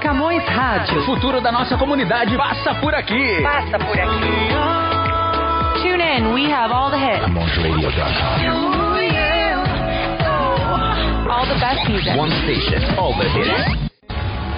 Camões Rádio. O futuro da nossa comunidade passa por aqui. Passa por aqui. Tune in, we have all the hits. All the best music. One station, all the hits.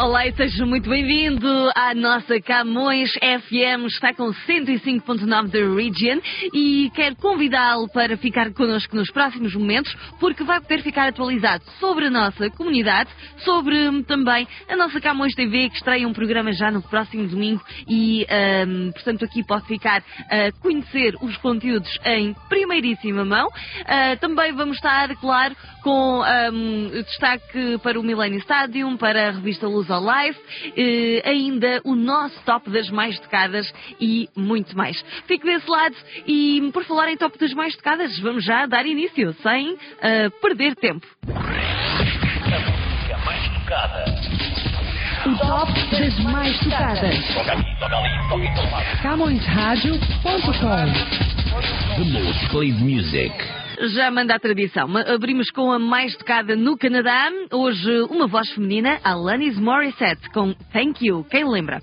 Olá e seja muito bem-vindo à nossa Camões FM, está com 105.9 da Region e quero convidá-lo para ficar connosco nos próximos momentos, porque vai poder ficar atualizado sobre a nossa comunidade, sobre hum, também a nossa Camões TV, que estreia um programa já no próximo domingo e, hum, portanto, aqui pode ficar a conhecer os conteúdos em primeiríssima mão. Ah, também vamos estar, claro, com hum, destaque para o Millennium Stadium, para a revista Luz ao Life, eh, ainda o nosso top das mais tocadas e muito mais. Fique desse lado e por falar em top das mais tocadas, vamos já dar início, sem ah, perder tempo. O top das mais tocadas. CamõesRádio.com. The most played music. Já manda a tradição. Abrimos com a mais tocada no Canadá. Hoje, uma voz feminina, Alanis Morissette, com Thank You. Quem lembra?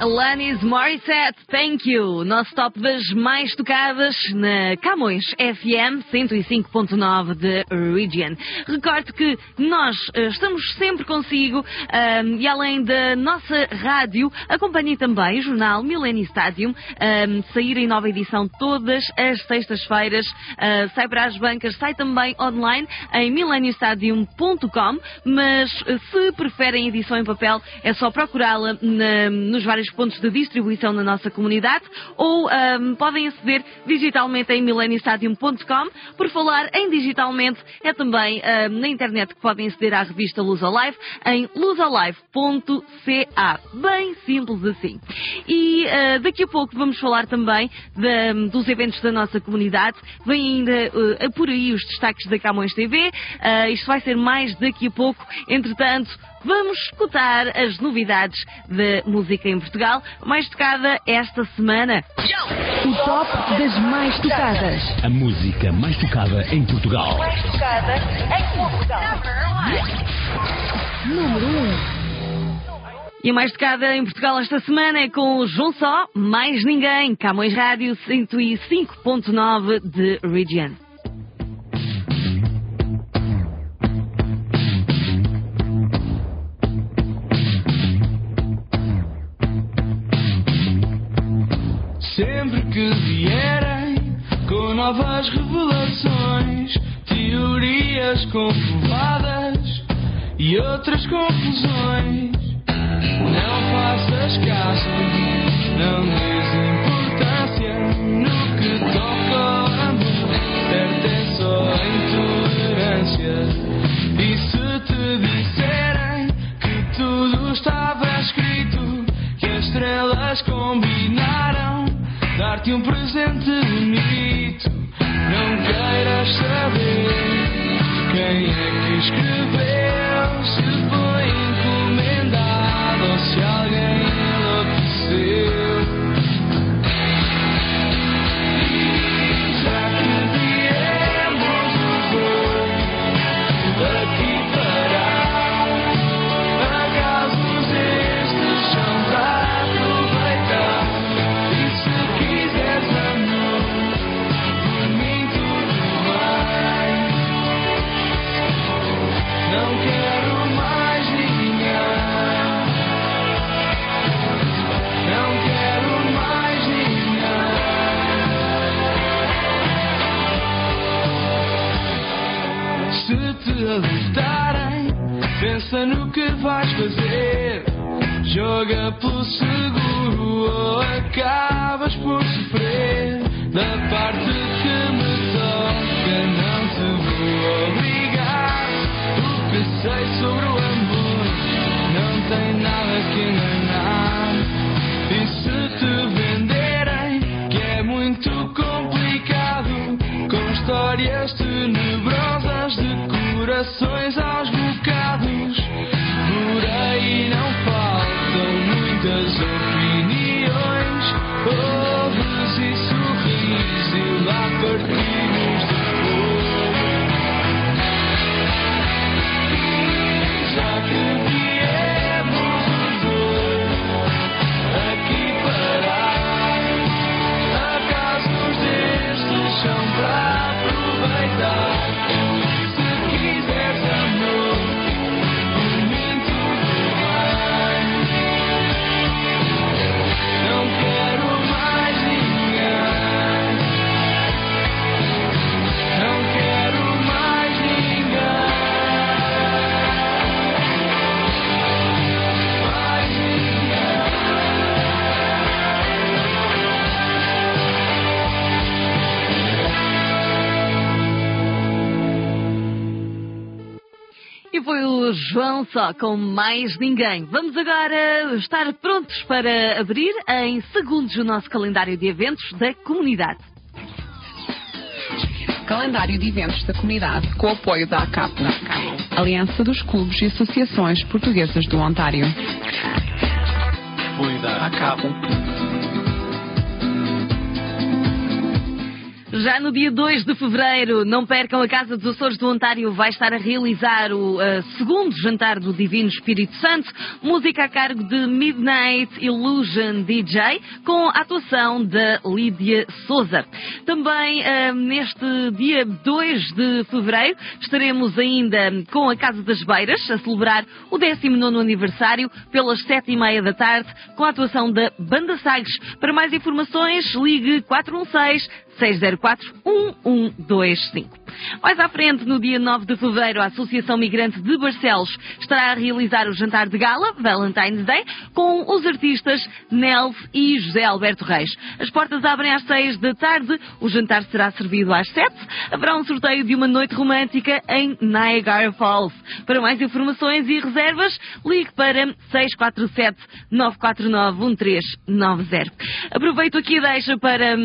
Alanis Morissette, thank you. Nosso top das mais tocadas na Camões FM 105.9 de Region. Recordo que nós eh, estamos sempre consigo ahm, e além da nossa rádio, acompanhe também o jornal Millennium Stadium, ahm, sair em nova edição todas as sextas-feiras. Ah, sai para as bancas, sai também online em millenniumstadium.com, mas eh, se preferem edição em papel, é só procurá-la nos vários pontos de distribuição na nossa comunidade ou ahm, podem aceder digitalmente em millenniumstadium.com. Por falar em digitalmente, é também ahm, na internet que podem aceder à revista Luz Alive em luzalive.ca. Bem simples assim. E ah, daqui a pouco vamos falar também da- dos eventos da nossa comunidade. Vem ainda ah, por aí os destaques da Camões TV. Ah, isto vai ser mais daqui a pouco. Entretanto, vamos escutar as novidades da música em Portugal, mais tocada esta semana. O top das mais tocadas. A música mais tocada em Portugal. Número 1. E a mais tocada em Portugal esta semana é com o João Só, mais ninguém, Camões Rádio 105.9 de Region. Novas revelações, teorias comprovadas e outras conclusões, não faças caso, não dês importância no que toca ao amor, certo é só a intolerância. E se te disserem que tudo estava escrito, que as estrelas combinaram dar-te um presente bonito. Não queiras saber quem é que escreveu, vais fazer. Joga pelo seguro ou acabas por sofrer. Da João só com mais ninguém. Vamos agora estar prontos para abrir em segundos o nosso calendário de eventos da comunidade. Calendário de eventos da comunidade com o apoio da ACAP, Aliança dos Clubes e Associações Portuguesas do Ontário. ACAP. Já no dia 2 de fevereiro, não percam a Casa dos Açores do Ontário, vai estar a realizar o eh, segundo jantar do Divino Espírito Santo, música a cargo de Midnight Illusion DJ, com a atuação da Lídia Souza. Também eh, neste dia 2 de fevereiro, estaremos ainda com a Casa das Beiras, a celebrar o 19 aniversário, pelas 7 e meia da tarde, com a atuação da Banda Sagres. Para mais informações, ligue 416 604-1125. Mais à frente, no dia 9 de fevereiro, a Associação Migrante de Barcelos estará a realizar o jantar de gala, Valentine's Day, com os artistas Nels e José Alberto Reis. As portas abrem às 6 da tarde, o jantar será servido às 7. Haverá um sorteio de uma noite romântica em Niagara Falls. Para mais informações e reservas, ligue para 647-949-1390. Aproveito aqui e deixo para...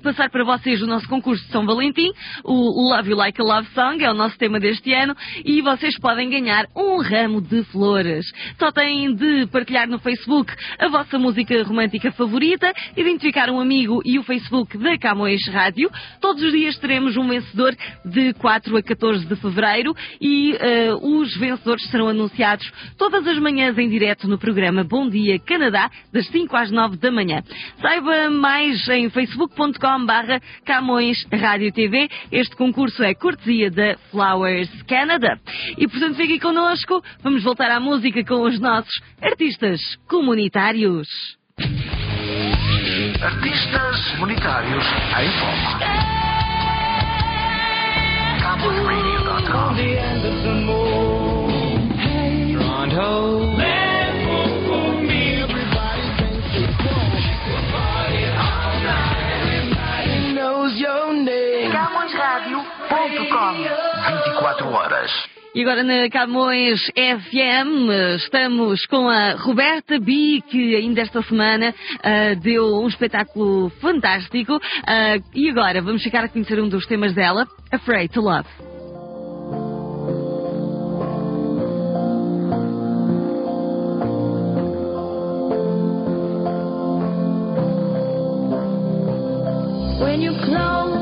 passar para vocês o nosso concurso de São Valentim, o Love You Like a Love Song, é o nosso tema deste ano, e vocês podem ganhar um ramo de flores. Só têm de partilhar no Facebook a vossa música romântica favorita, identificar um amigo e o Facebook da Camões Rádio. Todos os dias teremos um vencedor de 4 a 14 de fevereiro e uh, os vencedores serão anunciados todas as manhãs em direto no programa Bom Dia Canadá, das 5 às 9 da manhã. Saiba mais em facebook.com barra Camões Rádio TV. Este concurso é cortesia da Flowers Canada. E portanto fiquem connosco. Vamos voltar à música com os nossos artistas comunitários. Artistas comunitários em foco. CamõesRadio.com 24 horas. E agora na Camões FM estamos com a Roberta B, que ainda esta semana ah, deu um espetáculo fantástico. Ah, e agora vamos ficar a conhecer um dos temas dela, Afraid to Love. When you close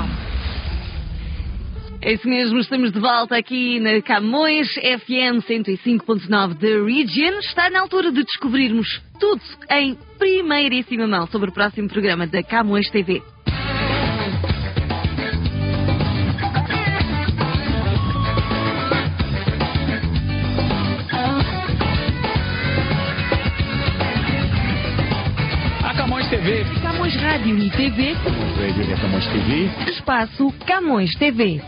É isso mesmo, estamos de volta aqui na Camões FM 105.9 da Region. Está na altura de descobrirmos tudo em primeiríssima mão sobre o próximo programa da Camões TV. Camões TV. Camões Rádio e TV, Radio e a Camões TV. espaço Camões TV.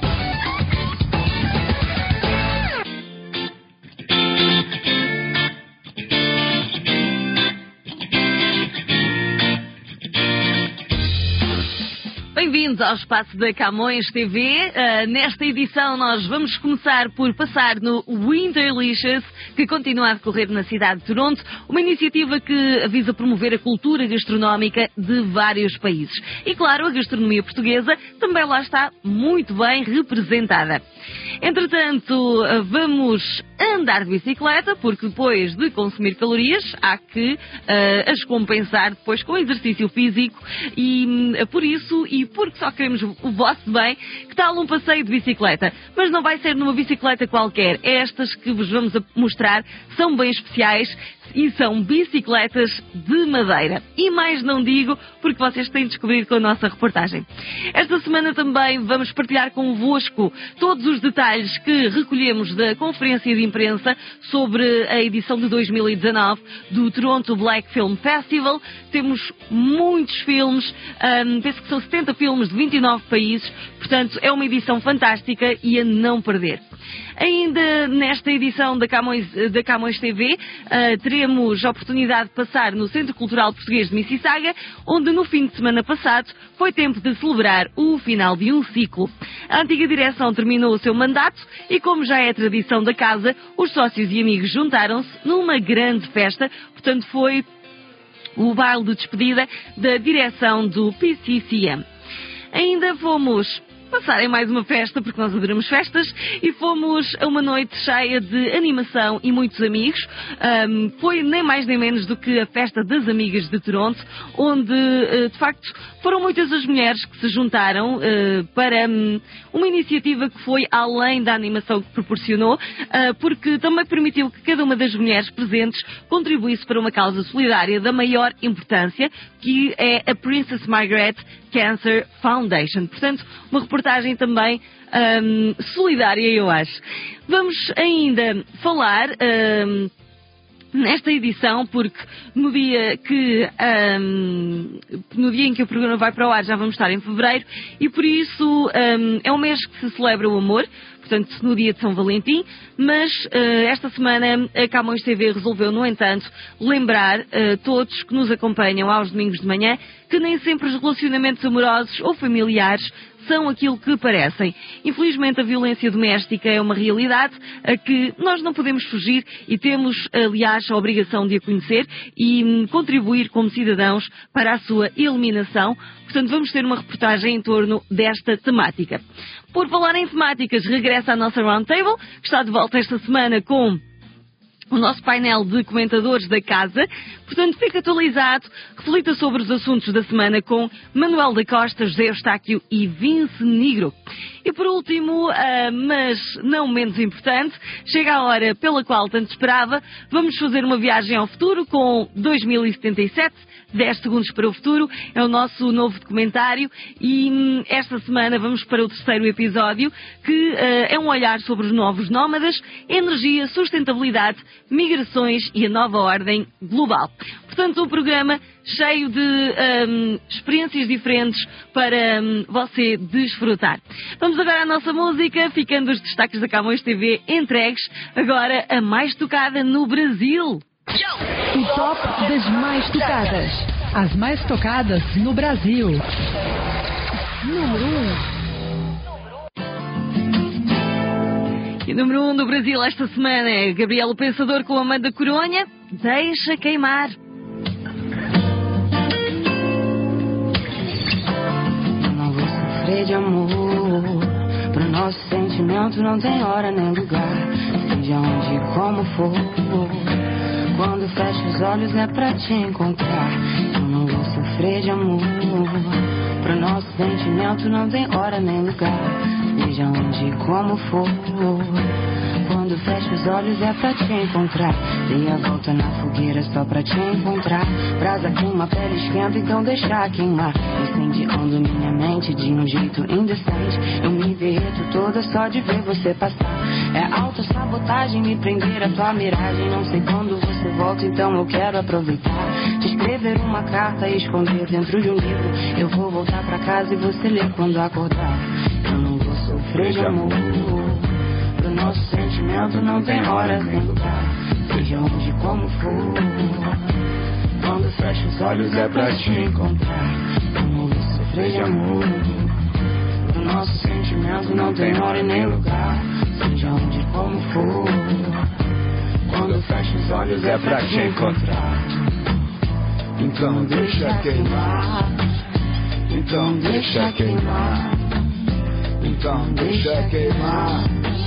Bem-vindos ao espaço da Camões TV. Ah, nesta edição nós vamos começar por passar no Winterlicious, que continua a decorrer na cidade de Toronto, uma iniciativa que visa promover a cultura gastronómica de vários países. E claro, a gastronomia portuguesa também lá está muito bem representada. Entretanto, vamos andar de bicicleta, porque depois de consumir calorias, há que ah, as compensar depois com exercício físico e hum, por isso e porque só queremos o vosso bem, que tal um passeio de bicicleta? Mas não vai ser numa bicicleta qualquer. Estas que vos vamos mostrar são bem especiais e são bicicletas de madeira. E mais não digo, porque vocês têm de descobrir com a nossa reportagem. Esta semana também vamos partilhar convosco todos os detalhes que recolhemos da conferência de imprensa sobre a edição de 2019 do Toronto Black Film Festival. Temos muitos filmes, hum, penso que são 70 filmes de 29 países, portanto é uma edição fantástica e a não perder. Ainda nesta edição da Camões, da Camões TV, ah, teremos a oportunidade de passar no Centro Cultural Português de Mississauga, onde no fim de semana passado foi tempo de celebrar o final de um ciclo. A antiga direção terminou o seu mandato e, como já é tradição da casa, os sócios e amigos juntaram-se numa grande festa, portanto foi o baile de despedida da direção do PCCM. Ainda fomos passar em mais uma festa, porque nós adoramos festas, e fomos a uma noite cheia de animação e muitos amigos. Ahm, foi nem mais nem menos do que a Festa das Amigas de Toronto, onde, eh, de facto, foram muitas as mulheres que se juntaram eh, para hum, uma iniciativa que foi além da animação que proporcionou, ah, porque também permitiu que cada uma das mulheres presentes contribuísse para uma causa solidária da maior importância, que é a Princess Margaret Cancer Foundation. Portanto, uma reportagem também hum, solidária, eu acho. Vamos ainda falar. hum, nesta edição, porque no dia que hum, no dia em que o programa vai para o ar já vamos estar em fevereiro e por isso hum, é um mês que se celebra o amor, portanto no dia de São Valentim, mas eh, esta semana a Camões TV resolveu, no entanto, lembrar eh, todos que nos acompanham aos domingos de manhã que nem sempre os relacionamentos amorosos ou familiares são aquilo que parecem. Infelizmente, a violência doméstica é uma realidade a que nós não podemos fugir e temos, aliás, a obrigação de a conhecer e hum, contribuir como cidadãos para a sua eliminação. Portanto, vamos ter uma reportagem em torno desta temática. Por falar em temáticas, regressa a nossa Roundtable, que está de volta esta semana com o nosso painel de comentadores da casa. Portanto, fica atualizado, reflita sobre os assuntos da semana com Manuel da Costa, José Eustáquio e Vince Negro. E por último, ah, mas não menos importante, chega a hora pela qual tanto esperava, vamos fazer uma viagem ao futuro com 2077. 10 segundos para o futuro, é o nosso novo documentário e hum, esta semana vamos para o terceiro episódio que ah, é um olhar sobre os novos nómadas, energia, sustentabilidade, migrações e a nova ordem global. Portanto, um programa cheio de hum, experiências diferentes para hum, você desfrutar. Vamos agora à nossa música, ficando os destaques da Camões TV entregues, agora a mais tocada no Brasil. O top das mais tocadas. As mais tocadas no Brasil. Número 1. E o número 1 um do Brasil esta semana é Gabriel Pensador com Amanda Coronha. Deixa queimar. Eu não vou sofrer de amor. Pro nosso sentimento não tem hora nem lugar. Seja onde como for. Quando fecho os olhos é pra te encontrar. Eu não vou sofrer de amor. Pro nosso sentimento não tem hora nem lugar. Seja onde como for. Quando fecho os olhos é pra te encontrar. Dei a volta na fogueira só pra te encontrar. Brasa queima, pele esquenta, então deixa queimar. Incendiando minha mente de um jeito indecente. Eu me derreto toda só de ver você passar. É autossabotagem me prender a tua miragem. Não sei quando você volta, então eu quero aproveitar. Te escrever uma carta e esconder dentro de um livro. Eu vou voltar pra casa e você lê quando acordar. De amor. Pro nosso sentimento não tem hora nem lugar. Seja onde como for. Quando fecho os olhos é pra te encontrar. Vou sofrer de amor. Pro nosso sentimento não tem hora nem lugar. Seja onde como for. Quando fecho os olhos é pra te encontrar. Então deixa queimar. Então deixa queimar. Então deixa queimar.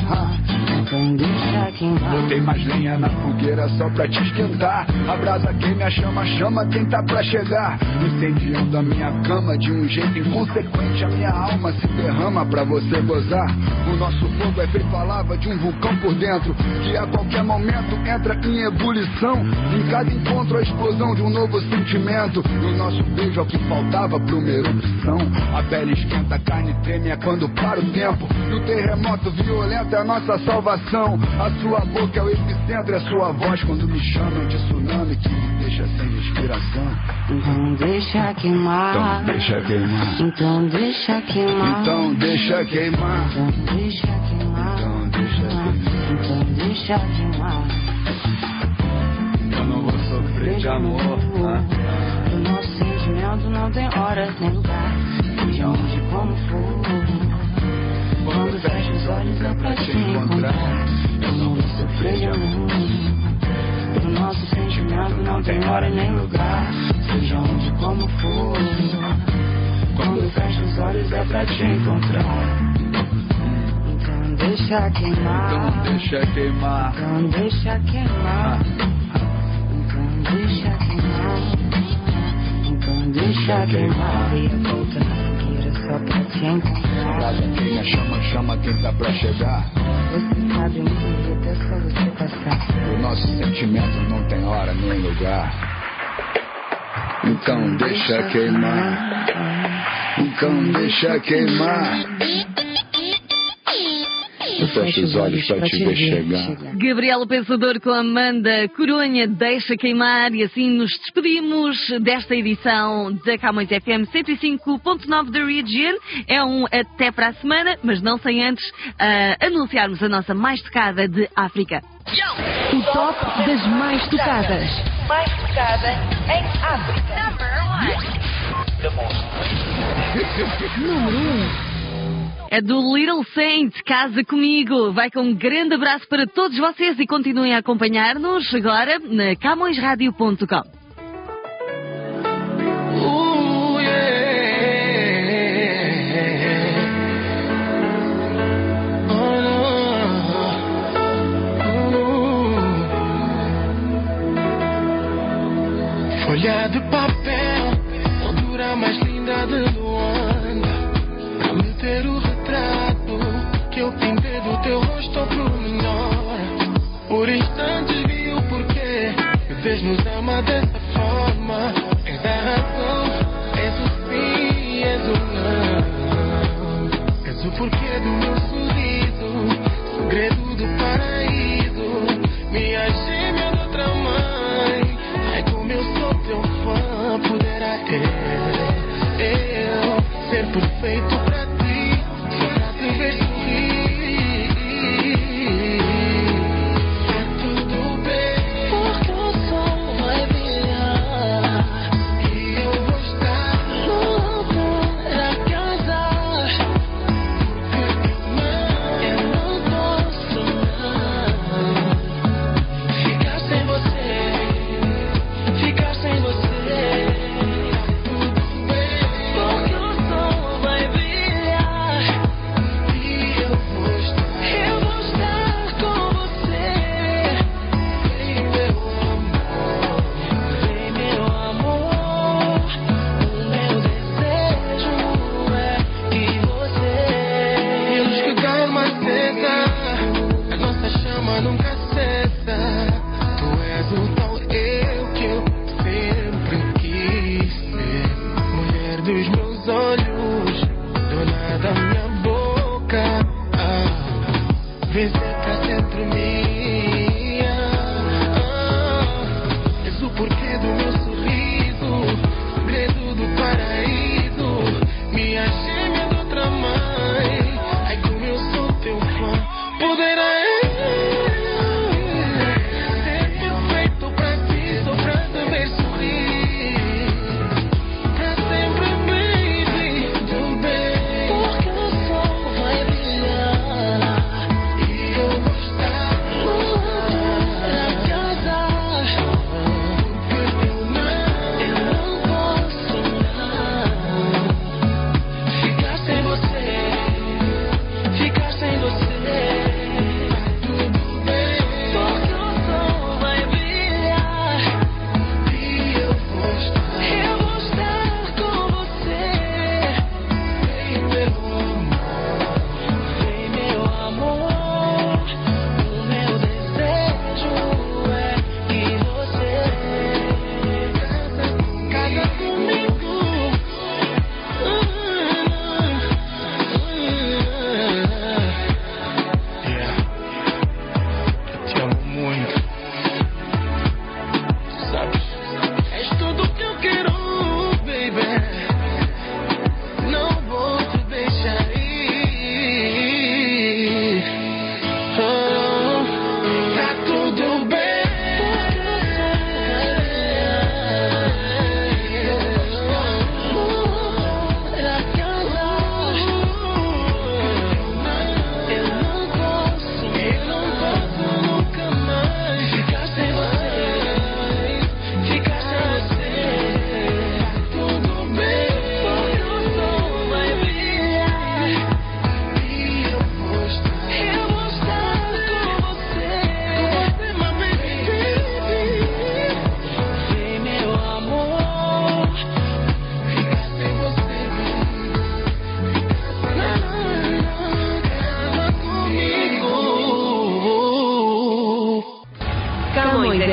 Ha. Botei mais lenha na fogueira só pra te esquentar. A brasa queima, a chama, chama quem tá pra chegar. Incendiando a minha cama de um jeito inconsequente. A minha alma se derrama pra você gozar. O nosso fogo é feito lava de um vulcão por dentro. Que a qualquer momento entra em ebulição. Em cada encontro, a explosão de um novo sentimento. E o nosso beijo é o que faltava pra uma erupção. A pele esquenta, a carne treme é quando para o tempo. E o terremoto violento é a nossa salvação. A sua boca é o epicentro, é a sua voz quando me chamam de tsunami que me deixa sem respiração. Então deixa queimar. Então deixa queimar. Então deixa queimar. Então deixa queimar. Então deixa queimar. Então deixa queimar. Então deixa queimar. Eu não vou sofrer de amor. Ah, O nosso sentimento não tem hora nem lugar. Seja onde como for. Quando fecho os olhos é pra te encontrar. Eu não vou sofrer de amor. O nosso sentimento não tem hora nem lugar. Seja onde e como for. Quando fecho os olhos é pra te encontrar. Então deixa queimar. Então deixa queimar. Então deixa queimar. Então deixa queimar. Então deixa queimar. Dei a volta na fogueira só pra te A encontrar. brasa queima, chama, chama quem tá pra chegar. Você sabe me derreter, é só você passar. O nosso sentimento não tem hora nem lugar. Então deixa queimar. Então deixa queimar. Eu fecho os olhos pra te ver chegar. Gabriela Pensador com Amanda Coronha deixa queimar e assim nos despedimos desta edição da Camões FM 105.9 da Region. É um até para a semana, mas não sem antes ah, anunciarmos a nossa mais tocada de África. O top das mais tocadas. Mais tocada em África. Número 1. É do Little Saint, Casa Comigo. Vai com um grande abraço para todos vocês e continuem a acompanhar-nos agora na camõesradio.com. Ooh, yeah. Oh, Folha de papel, moldura mais linda de Luanda.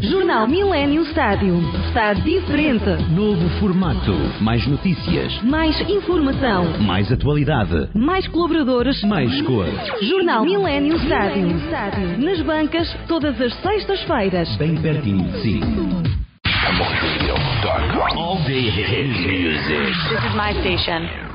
Jornal Millennium Stádio. Está diferente. Novo formato. Mais notícias. Mais informação. Mais atualidade. Mais colaboradores. Mais cor. Jornal Millennium Stádio. Nas bancas, todas as sextas-feiras. Bem pertinho de si. All day hit music. This is my station.